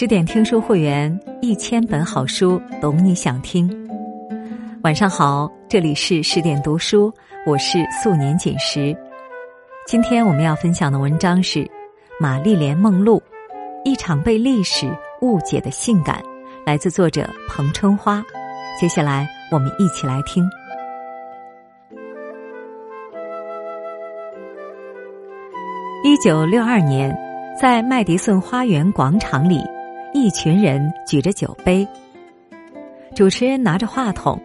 十点听书会员，一千本好书，懂你想听。晚上好，这里是十点读书，我是素年锦时。今天我们要分享的文章是《玛丽莲梦露》，一场被历史误解的性感，来自作者彭春花。接下来我们一起来听。一九六二年，在麦迪逊花园广场里。一群人举着酒杯，主持人拿着话筒。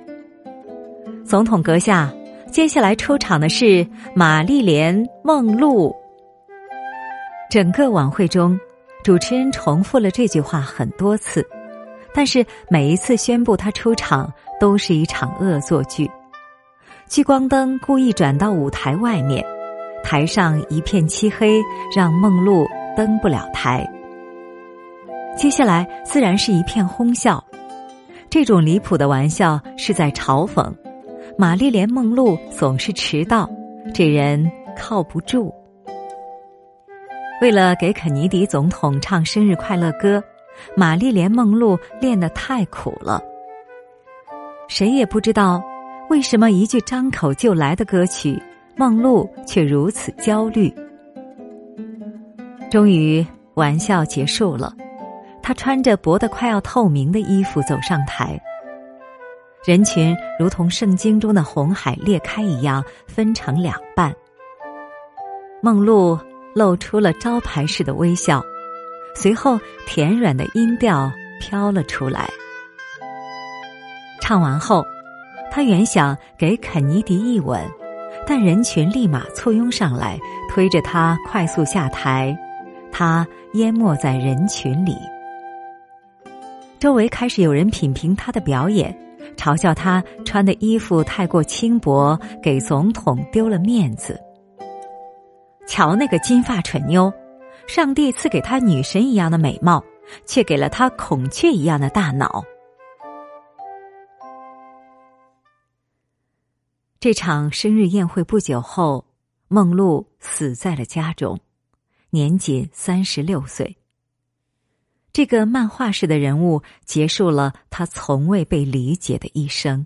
总统阁下，接下来出场的是玛丽莲·梦露。整个晚会中，主持人重复了这句话很多次，但是每一次宣布他出场，都是一场恶作剧。聚光灯故意转到舞台外面，台上一片漆黑，让梦露登不了台。接下来自然是一片哄笑，这种离谱的玩笑是在嘲讽玛丽莲·梦露总是迟到，这人靠不住。为了给肯尼迪总统唱生日快乐歌，玛丽莲·梦露练得太苦了。谁也不知道为什么一句张口就来的歌曲，梦露却如此焦虑。终于，玩笑结束了。他穿着薄得快要透明的衣服走上台，人群如同圣经中的红海裂开一样分成两半。梦露露出了招牌式的微笑，随后甜软的音调飘了出来。唱完后，他原想给肯尼迪一吻，但人群立马簇拥上来，推着他快速下台，他淹没在人群里。周围开始有人品评他的表演，嘲笑他穿的衣服太过轻薄，给总统丢了面子。瞧那个金发蠢妞，上帝赐给她女神一样的美貌，却给了她孔雀一样的大脑。这场生日宴会不久后，梦露死在了家中，年仅三十六岁。这个漫画式的人物结束了他从未被理解的一生。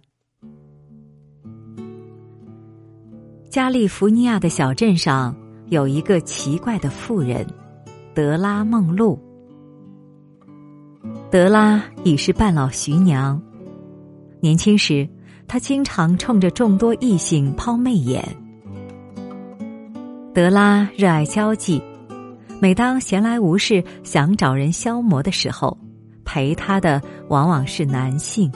加利福尼亚的小镇上有一个奇怪的妇人，德拉梦露。德拉已是半老徐娘，年轻时她经常冲着众多异性抛媚眼。德拉热爱交际。每当闲来无事想找人消磨的时候，陪他的往往是男性。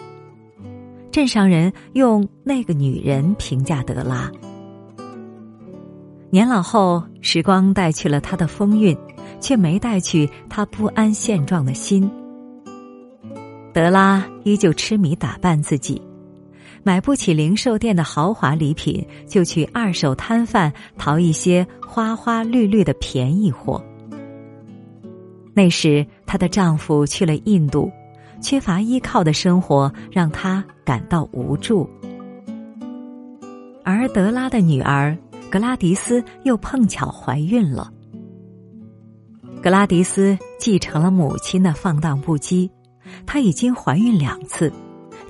镇上人用那个女人评价德拉。年老后，时光带去了他的风韵，却没带去他不安现状的心。德拉依旧痴迷打扮自己，买不起零售店的豪华礼品，就去二手摊贩淘一些花花绿绿的便宜货。那时，她的丈夫去了印度，缺乏依靠的生活让她感到无助。而德拉的女儿格拉迪斯又碰巧怀孕了。格拉迪斯继承了母亲的放荡不羁，她已经怀孕两次，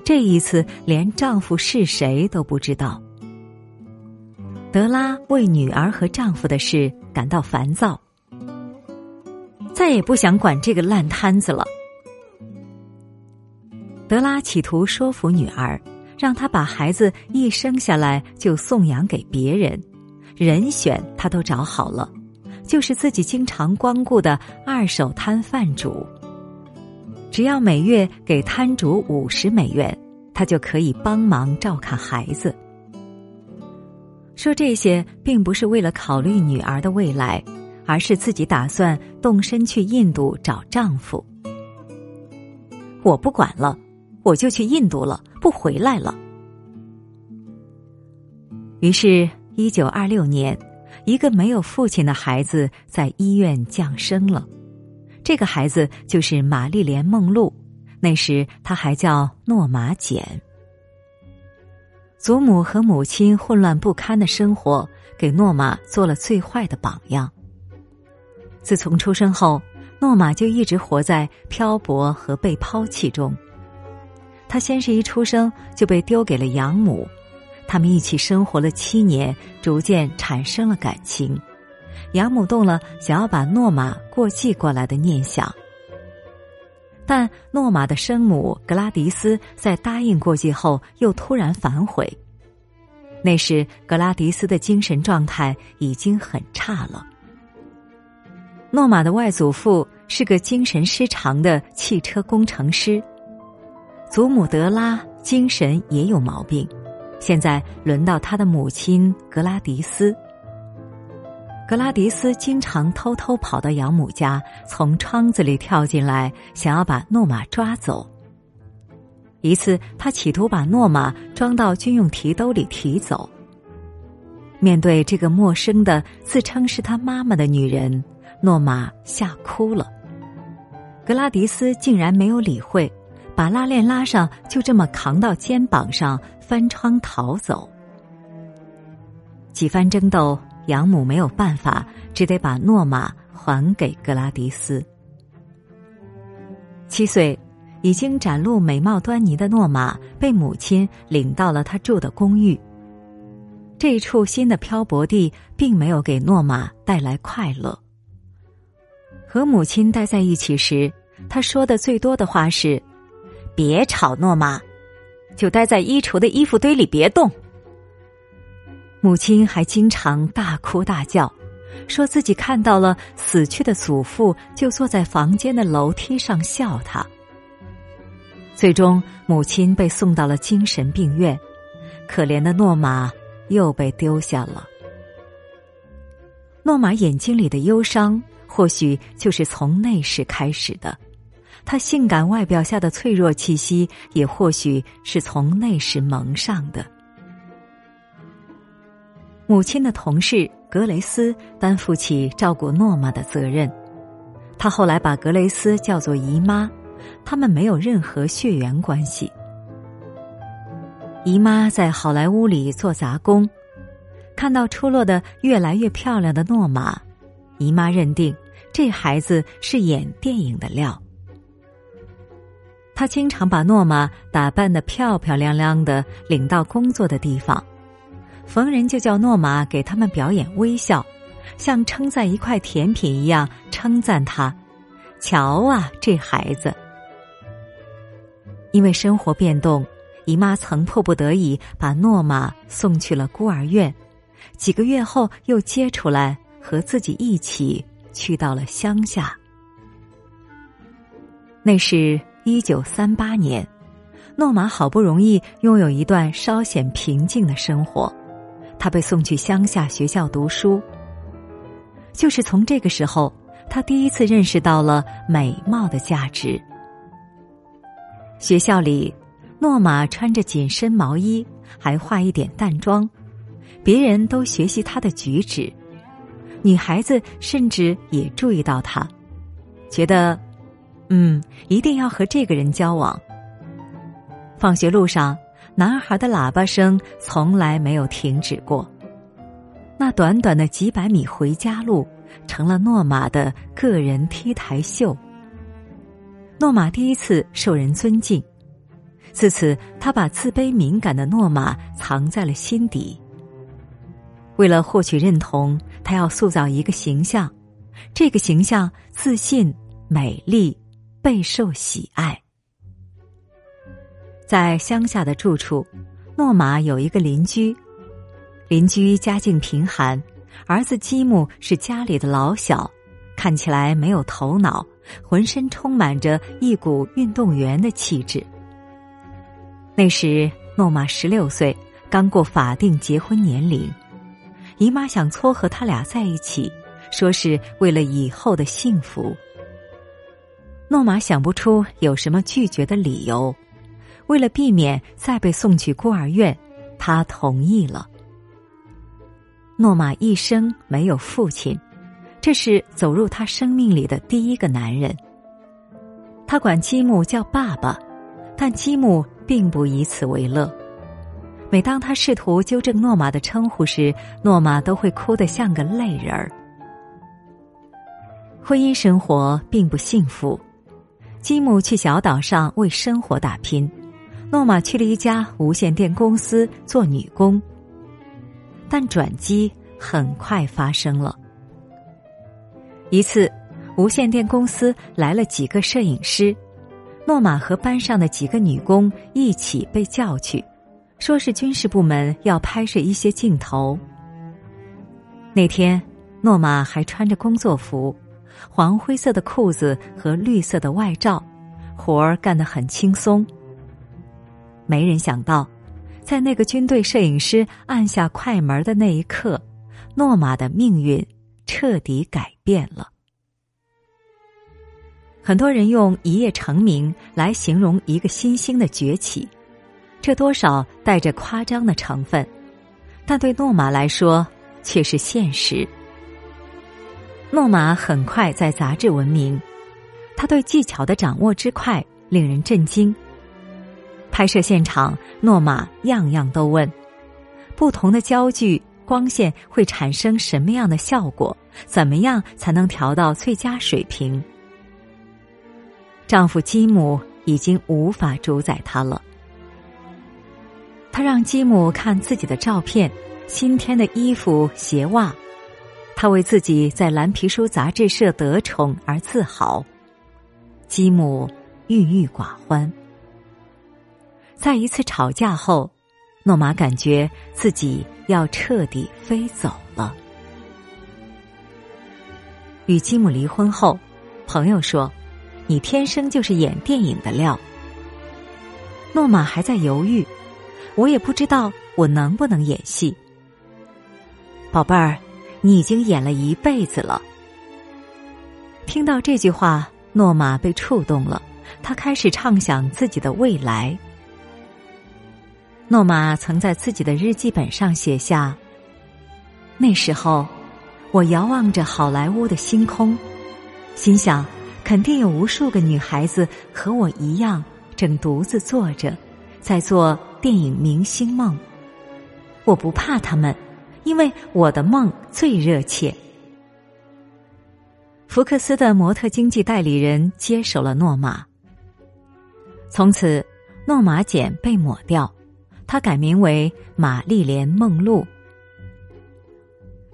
这一次连丈夫是谁都不知道。德拉为女儿和丈夫的事感到烦躁。再也不想管这个烂摊子了。德拉企图说服女儿，让她把孩子一生下来就送养给别人，人选他都找好了，就是自己经常光顾的二手摊贩主。只要每月给摊主五十美元，他就可以帮忙照看孩子。说这些并不是为了考虑女儿的未来。而是自己打算动身去印度找丈夫。我不管了，我就去印度了，不回来了。于是，一九二六年，一个没有父亲的孩子在医院降生了。这个孩子就是玛丽莲·梦露。那时，她还叫诺玛·简。祖母和母亲混乱不堪的生活，给诺玛做了最坏的榜样。自从出生后，诺玛就一直活在漂泊和被抛弃中。他先是一出生就被丢给了养母，他们一起生活了七年，逐渐产生了感情。养母动了想要把诺玛过继过来的念想，但诺玛的生母格拉迪斯在答应过继后又突然反悔。那时格拉迪斯的精神状态已经很差了。诺玛的外祖父是个精神失常的汽车工程师，祖母德拉精神也有毛病，现在轮到他的母亲格拉迪斯。格拉迪斯经常偷偷跑到养母家，从窗子里跳进来，想要把诺玛抓走。一次，他企图把诺玛装到军用提兜里提走。面对这个陌生的、自称是他妈妈的女人。诺玛吓哭了，格拉迪斯竟然没有理会，把拉链拉上，就这么扛到肩膀上，翻窗逃走。几番争斗，养母没有办法，只得把诺玛还给格拉迪斯。七岁，已经展露美貌端倪的诺玛被母亲领到了他住的公寓。这一处新的漂泊地并没有给诺玛带来快乐。和母亲待在一起时，他说的最多的话是：“别吵，诺玛，就待在衣橱的衣服堆里别动。”母亲还经常大哭大叫，说自己看到了死去的祖父就坐在房间的楼梯上笑他。最终，母亲被送到了精神病院，可怜的诺玛又被丢下了。诺玛眼睛里的忧伤。或许就是从那时开始的，他性感外表下的脆弱气息，也或许是从那时蒙上的。母亲的同事格雷斯担负起照顾诺玛的责任，他后来把格雷斯叫做姨妈，他们没有任何血缘关系。姨妈在好莱坞里做杂工，看到出落的越来越漂亮的诺玛。姨妈认定这孩子是演电影的料。他经常把诺玛打扮的漂漂亮亮的，领到工作的地方，逢人就叫诺玛给他们表演微笑，像称赞一块甜品一样称赞他。瞧啊，这孩子！因为生活变动，姨妈曾迫不得已把诺玛送去了孤儿院，几个月后又接出来。和自己一起去到了乡下。那是一九三八年，诺玛好不容易拥有一段稍显平静的生活，他被送去乡下学校读书。就是从这个时候，他第一次认识到了美貌的价值。学校里，诺玛穿着紧身毛衣，还化一点淡妆，别人都学习他的举止。女孩子甚至也注意到他，觉得，嗯，一定要和这个人交往。放学路上，男孩的喇叭声从来没有停止过。那短短的几百米回家路，成了诺玛的个人 T 台秀。诺玛第一次受人尊敬，自此他把自卑敏感的诺玛藏在了心底。为了获取认同，他要塑造一个形象，这个形象自信、美丽、备受喜爱。在乡下的住处，诺玛有一个邻居，邻居家境贫寒，儿子基姆是家里的老小，看起来没有头脑，浑身充满着一股运动员的气质。那时诺玛十六岁，刚过法定结婚年龄。姨妈想撮合他俩在一起，说是为了以后的幸福。诺玛想不出有什么拒绝的理由，为了避免再被送去孤儿院，他同意了。诺玛一生没有父亲，这是走入他生命里的第一个男人。他管基姆叫爸爸，但基姆并不以此为乐。每当他试图纠正诺玛的称呼时，诺玛都会哭得像个泪人儿。婚姻生活并不幸福。吉姆去小岛上为生活打拼，诺玛去了一家无线电公司做女工。但转机很快发生了。一次，无线电公司来了几个摄影师，诺玛和班上的几个女工一起被叫去，说是军事部门要拍摄一些镜头。那天，诺玛还穿着工作服。黄灰色的裤子和绿色的外罩，活儿干得很轻松。没人想到，在那个军队摄影师按下快门的那一刻，诺玛的命运彻底改变了。很多人用一夜成名来形容一个新兴的崛起，这多少带着夸张的成分，但对诺玛来说却是现实。诺玛很快在杂志闻名，他对技巧的掌握之快令人震惊。拍摄现场，诺玛样样都问：不同的焦距、光线会产生什么样的效果？怎么样才能调到最佳水平？丈夫基姆已经无法主宰她了。他让吉姆看自己的照片、新添的衣服、鞋袜。他为自己在蓝皮书杂志社得宠而自豪，吉姆郁郁寡欢。在一次吵架后，诺玛感觉自己要彻底飞走了。与吉姆离婚后，朋友说：“你天生就是演电影的料。”诺玛还在犹豫，我也不知道我能不能演戏，宝贝儿。你已经演了一辈子了。听到这句话，诺玛被触动了，他开始畅想自己的未来。诺玛曾在自己的日记本上写下：“那时候，我遥望着好莱坞的星空，心想，肯定有无数个女孩子和我一样，正独自坐着，在做电影明星梦。我不怕他们。”因为我的梦最热切。福克斯的模特经纪代理人接手了诺玛。从此，诺玛简被抹掉，他改名为玛丽莲梦露。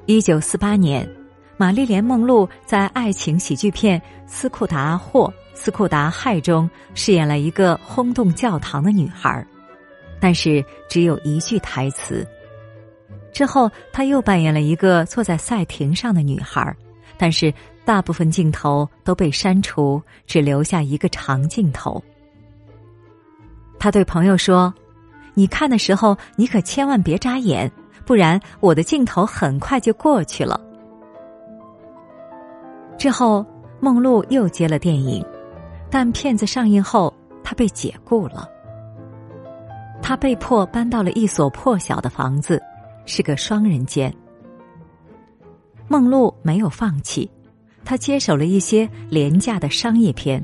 一九四八年，玛丽莲梦露在爱情喜剧片《斯库达或斯库达害》中饰演了一个轰动教堂的女孩，但是只有一句台词。之后，他又扮演了一个坐在赛艇上的女孩，但是大部分镜头都被删除，只留下一个长镜头。他对朋友说：“你看的时候，你可千万别眨眼，不然我的镜头很快就过去了。”之后，梦露又接了电影，但片子上映后，他被解雇了。他被迫搬到了一所破小的房子。是个双人间。梦露没有放弃，她接手了一些廉价的商业片，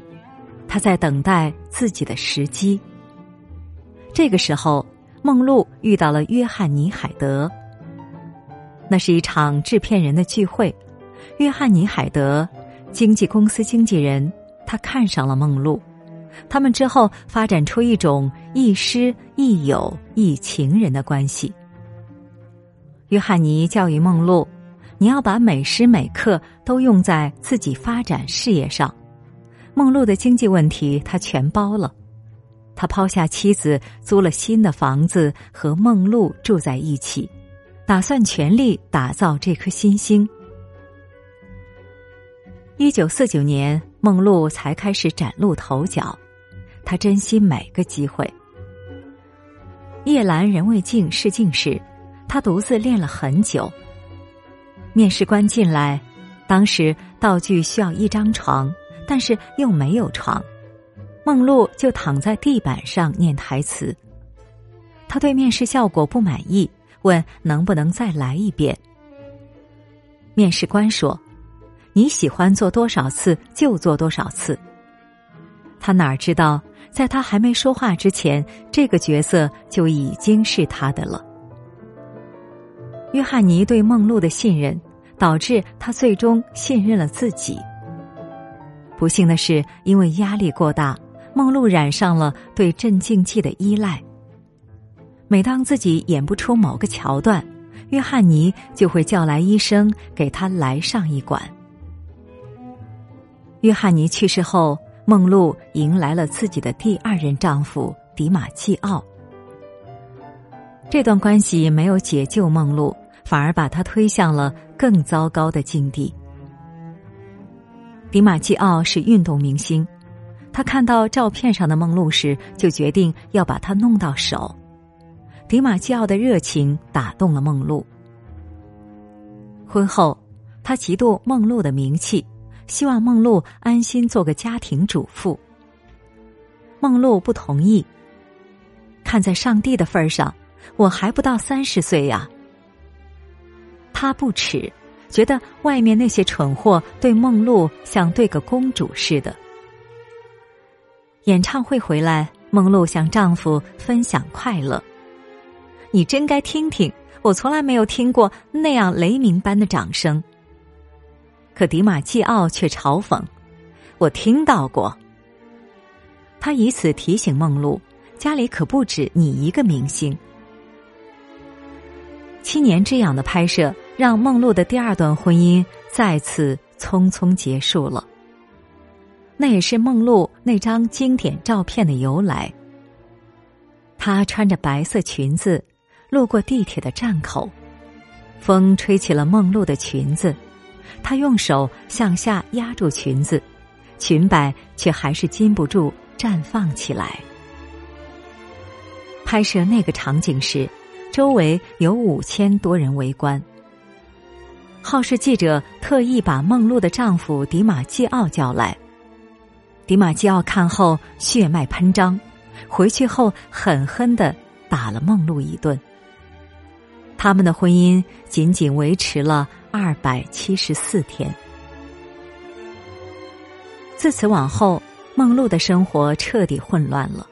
她在等待自己的时机。这个时候，梦露遇到了约翰尼·海德。那是一场制片人的聚会，约翰尼·海德，经纪公司经纪人，他看上了梦露，他们之后发展出一种亦师亦友亦情人的关系。约翰尼教育梦露：“你要把每时每刻都用在自己发展事业上。”梦露的经济问题他全包了，他抛下妻子，租了新的房子，和梦露住在一起，打算全力打造这颗新星。一九四九年，梦露才开始崭露头角，他珍惜每个机会。夜阑人未静试镜时。他独自练了很久。面试官进来，当时道具需要一张床，但是又没有床，梦露就躺在地板上念台词。他对面试效果不满意，问能不能再来一遍。面试官说：“你喜欢做多少次就做多少次。”他哪知道，在他还没说话之前，这个角色就已经是他的了。约翰尼对梦露的信任，导致他最终信任了自己。不幸的是，因为压力过大，梦露染上了对镇静剂的依赖。每当自己演不出某个桥段，约翰尼就会叫来医生给他来上一管。约翰尼去世后，梦露迎来了自己的第二任丈夫迪马季奥。这段关系没有解救梦露，反而把她推向了更糟糕的境地。迪马季奥是运动明星，他看到照片上的梦露时，就决定要把她弄到手。迪马基奥的热情打动了梦露。婚后，他嫉妒梦露的名气，希望梦露安心做个家庭主妇。梦露不同意。看在上帝的份上，我还不到三十岁呀。他不耻，觉得外面那些蠢货对梦露像对个公主似的。演唱会回来，梦露向丈夫分享快乐。你真该听听，我从来没有听过那样雷鸣般的掌声。可迪马季奥却嘲讽：“我听到过。”他以此提醒梦露，家里可不止你一个明星。七年之痒的拍摄，让梦露的第二段婚姻再次匆匆结束了。那也是梦露那张经典照片的由来。她穿着白色裙子。路过地铁的站口，风吹起了梦露的裙子，她用手向下压住裙子，裙摆却还是禁不住绽放起来。拍摄那个场景时，周围有五千多人围观。好事记者特意把梦露的丈夫迪马基奥叫来，迪马基奥看后血脉喷张，回去后狠狠的打了梦露一顿。他们的婚姻仅仅维持了二百七十四天。自此往后，梦露的生活彻底混乱了。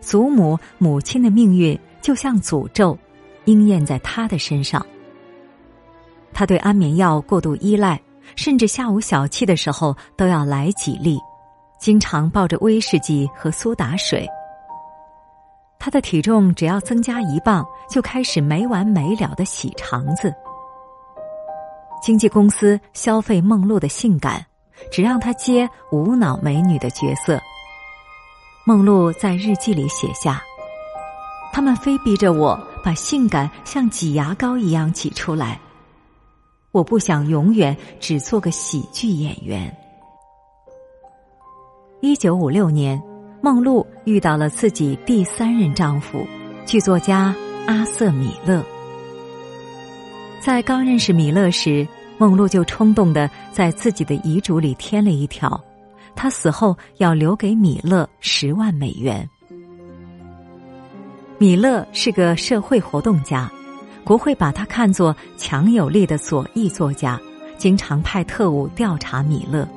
祖母、母亲的命运就像诅咒，应验在她的身上。她对安眠药过度依赖，甚至下午小憩的时候都要来几粒，经常抱着威士忌和苏打水。他的体重只要增加一磅，就开始没完没了的洗肠子。经纪公司消费梦露的性感，只让她接无脑美女的角色。梦露在日记里写下：“他们非逼着我把性感像挤牙膏一样挤出来，我不想永远只做个喜剧演员。”一九五六年。梦露遇到了自己第三任丈夫，剧作家阿瑟·米勒。在刚认识米勒时，梦露就冲动的在自己的遗嘱里添了一条：他死后要留给米勒十万美元。米勒是个社会活动家，国会把他看作强有力的左翼作家，经常派特务调查米勒。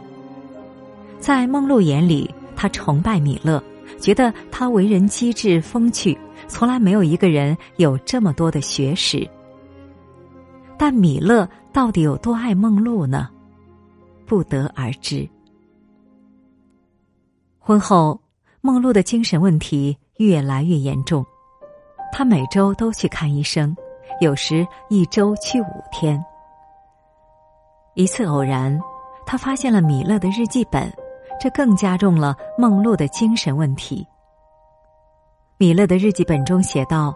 在梦露眼里。他崇拜米勒，觉得他为人机智风趣，从来没有一个人有这么多的学识。但米勒到底有多爱梦露呢？不得而知。婚后，梦露的精神问题越来越严重，她每周都去看医生，有时一周去五天。一次偶然，他发现了米勒的日记本。这更加重了梦露的精神问题。米勒的日记本中写道：“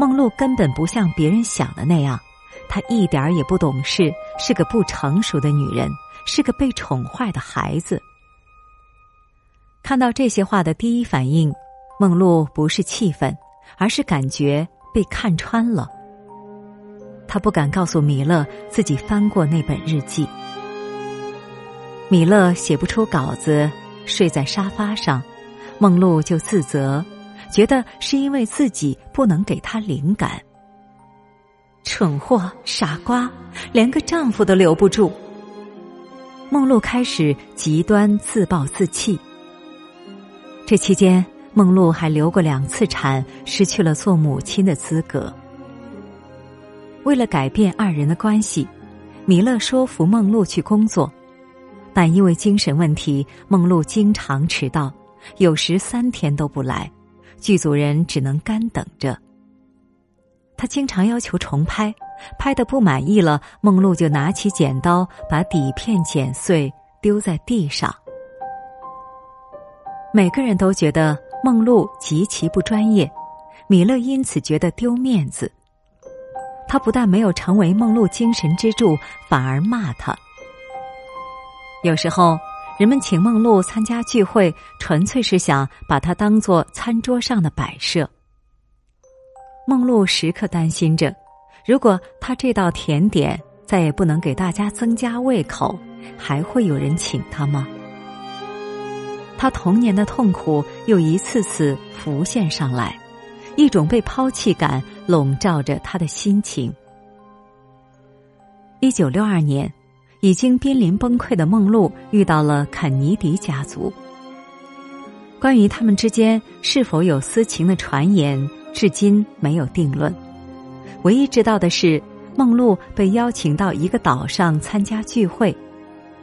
梦露根本不像别人想的那样，她一点儿也不懂事，是个不成熟的女人，是个被宠坏的孩子。”看到这些话的第一反应，梦露不是气愤，而是感觉被看穿了。她不敢告诉米勒自己翻过那本日记。米勒写不出稿子，睡在沙发上，梦露就自责，觉得是因为自己不能给他灵感。蠢货，傻瓜，连个丈夫都留不住。梦露开始极端自暴自弃。这期间，梦露还流过两次产，失去了做母亲的资格。为了改变二人的关系，米勒说服梦露去工作。但因为精神问题，梦露经常迟到，有时三天都不来，剧组人只能干等着。他经常要求重拍，拍的不满意了，梦露就拿起剪刀把底片剪碎，丢在地上。每个人都觉得梦露极其不专业，米勒因此觉得丢面子。他不但没有成为梦露精神支柱，反而骂他。有时候，人们请梦露参加聚会，纯粹是想把她当做餐桌上的摆设。梦露时刻担心着，如果她这道甜点再也不能给大家增加胃口，还会有人请她吗？她童年的痛苦又一次次浮现上来。一种被抛弃感笼罩着他的心情。一九六二年，已经濒临崩溃的梦露遇到了肯尼迪家族。关于他们之间是否有私情的传言，至今没有定论。唯一知道的是，梦露被邀请到一个岛上参加聚会，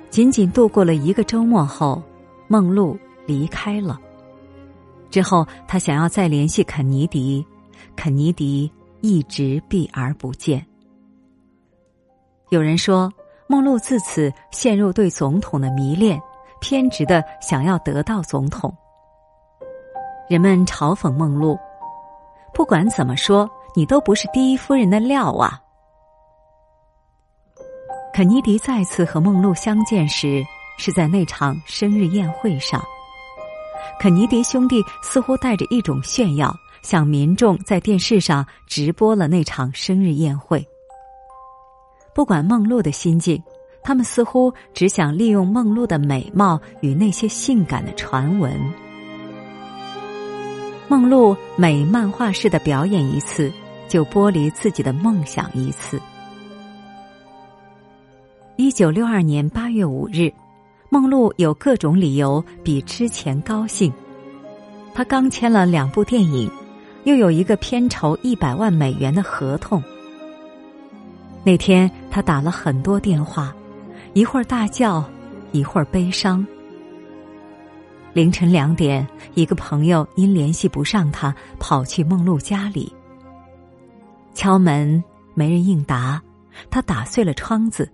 仅仅度过了一个周末后，梦露离开了。之后，他想要再联系肯尼迪，肯尼迪一直避而不见。有人说，梦露自此陷入对总统的迷恋，偏执的想要得到总统。人们嘲讽梦露：“不管怎么说，你都不是第一夫人的料啊！”肯尼迪再次和梦露相见时，是在那场生日宴会上。肯尼迪兄弟似乎带着一种炫耀，向民众在电视上直播了那场生日宴会。不管梦露的心境，他们似乎只想利用梦露的美貌与那些性感的传闻。梦露每漫画式的表演一次，就剥离自己的梦想一次。一九六二年八月五日。梦露有各种理由比之前高兴，他刚签了两部电影，又有一个片酬一百万美元的合同。那天他打了很多电话，一会儿大叫，一会儿悲伤。凌晨两点，一个朋友因联系不上他，跑去梦露家里，敲门没人应答，他打碎了窗子。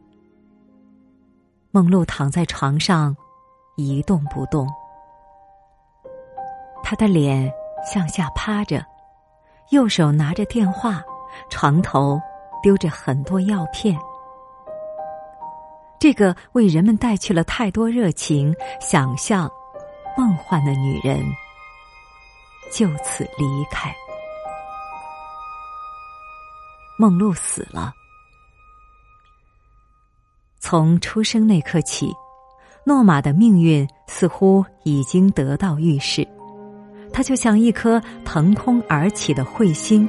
梦露躺在床上，一动不动。他的脸向下趴着，右手拿着电话，床头丢着很多药片。这个为人们带去了太多热情、想象、梦幻的女人，就此离开。梦露死了。从出生那刻起，诺玛的命运似乎已经得到预示。它就像一颗腾空而起的彗星，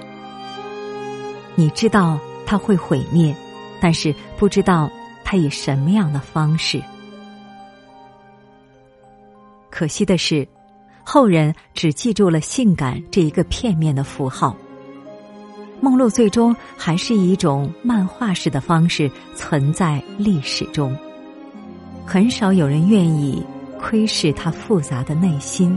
你知道它会毁灭，但是不知道它以什么样的方式。可惜的是，后人只记住了性感这一个片面的符号。梦露最终还是以一种漫画式的方式存在历史中，很少有人愿意窥视他复杂的内心。